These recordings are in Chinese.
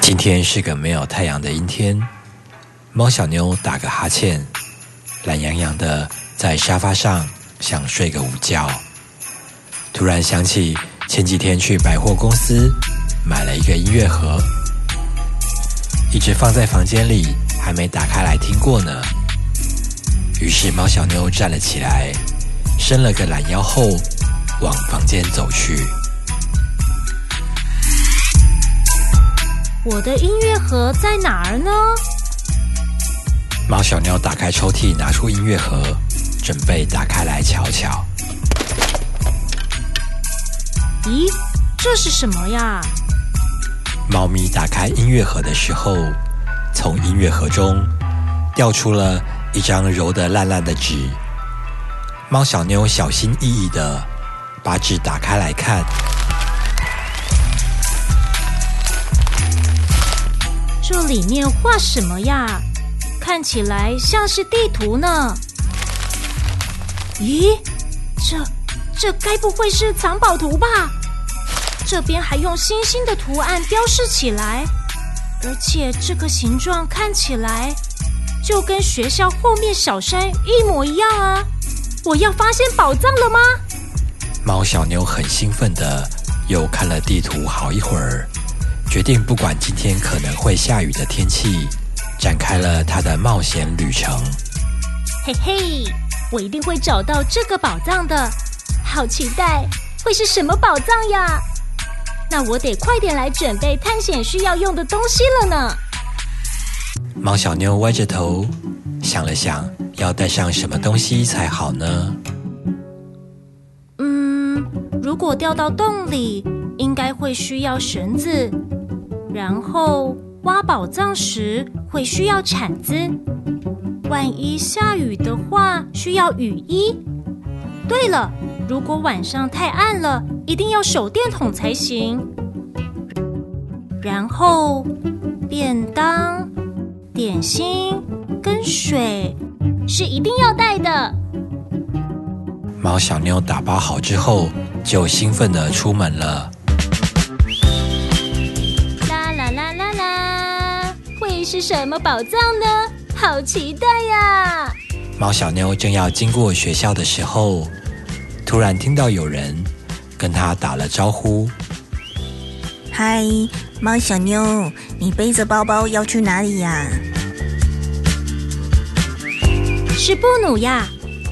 今天是个没有太阳的阴天，猫小妞打个哈欠，懒洋洋的在沙发上想睡个午觉。突然想起前几天去百货公司买了一个音乐盒，一直放在房间里，还没打开来听过呢。于是猫小妞站了起来，伸了个懒腰后，往房间走去。我的音乐盒在哪儿呢？猫小妞打开抽屉，拿出音乐盒，准备打开来瞧瞧。咦，这是什么呀？猫咪打开音乐盒的时候，从音乐盒中掉出了。一张揉得烂烂的纸，猫小妞小心翼翼的把纸打开来看，这里面画什么呀？看起来像是地图呢。咦，这这该不会是藏宝图吧？这边还用星星的图案标示起来，而且这个形状看起来。就跟学校后面小山一模一样啊！我要发现宝藏了吗？猫小妞很兴奋的又看了地图好一会儿，决定不管今天可能会下雨的天气，展开了他的冒险旅程。嘿嘿，我一定会找到这个宝藏的，好期待！会是什么宝藏呀？那我得快点来准备探险需要用的东西了呢。猫小妞歪着头想了想，要带上什么东西才好呢？嗯，如果掉到洞里，应该会需要绳子；然后挖宝藏时会需要铲子；万一下雨的话，需要雨衣。对了，如果晚上太暗了，一定要手电筒才行。然后便当。点心跟水是一定要带的。猫小妞打包好之后，就兴奋的出门了。是什么宝藏呢？好期待呀！猫小妞正要经过学校的时候，突然听到有人跟她打了招呼：“嗨，猫小妞，你背着包包要去哪里呀？”是布努呀！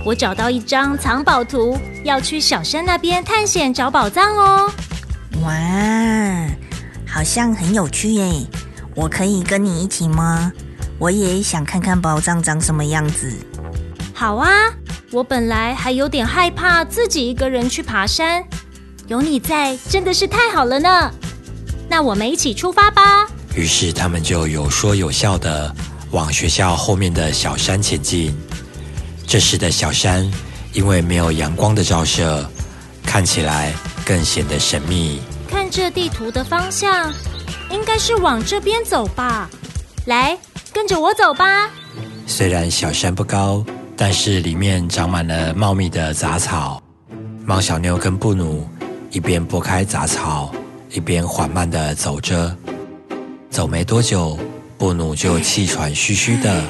我找到一张藏宝图，要去小山那边探险找宝藏哦。哇，好像很有趣耶！我可以跟你一起吗？我也想看看宝藏长什么样子。好啊！我本来还有点害怕自己一个人去爬山，有你在真的是太好了呢。那我们一起出发吧。于是他们就有说有笑的往学校后面的小山前进。这时的小山，因为没有阳光的照射，看起来更显得神秘。看这地图的方向，应该是往这边走吧。来，跟着我走吧。虽然小山不高，但是里面长满了茂密的杂草。猫小妞跟布努一边拨开杂草，一边缓慢的走着。走没多久，布努就气喘吁吁的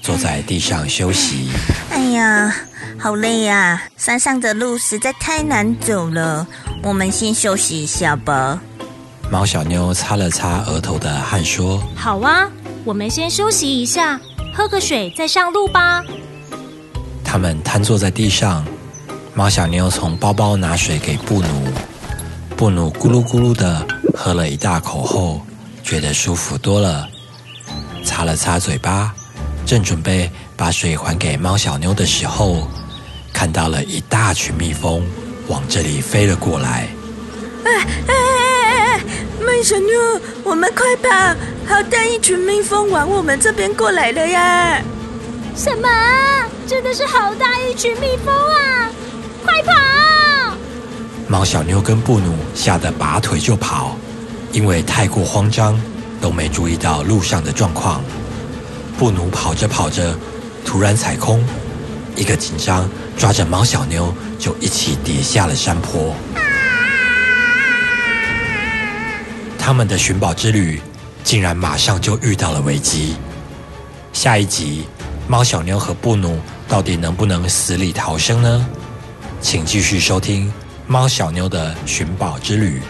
坐在地上休息。哎呀，好累呀！山上的路实在太难走了，我们先休息一下吧。猫小妞擦了擦额头的汗，说：“好啊，我们先休息一下，喝个水再上路吧。”他们瘫坐在地上，猫小妞从包包拿水给布努，布努咕噜咕噜的喝了一大口后，觉得舒服多了，擦了擦嘴巴，正准备。把水还给猫小妞的时候，看到了一大群蜜蜂往这里飞了过来。哎哎小妞，我们快跑！好大一群蜜蜂往我们这边过来了呀！什么？真的是好大一群蜜蜂啊！快跑！猫小妞跟布努吓得拔腿就跑，因为太过慌张，都没注意到路上的状况。布努跑着跑着。突然踩空，一个紧张，抓着猫小妞就一起跌下了山坡。他们的寻宝之旅竟然马上就遇到了危机。下一集，猫小妞和布努到底能不能死里逃生呢？请继续收听猫小妞的寻宝之旅。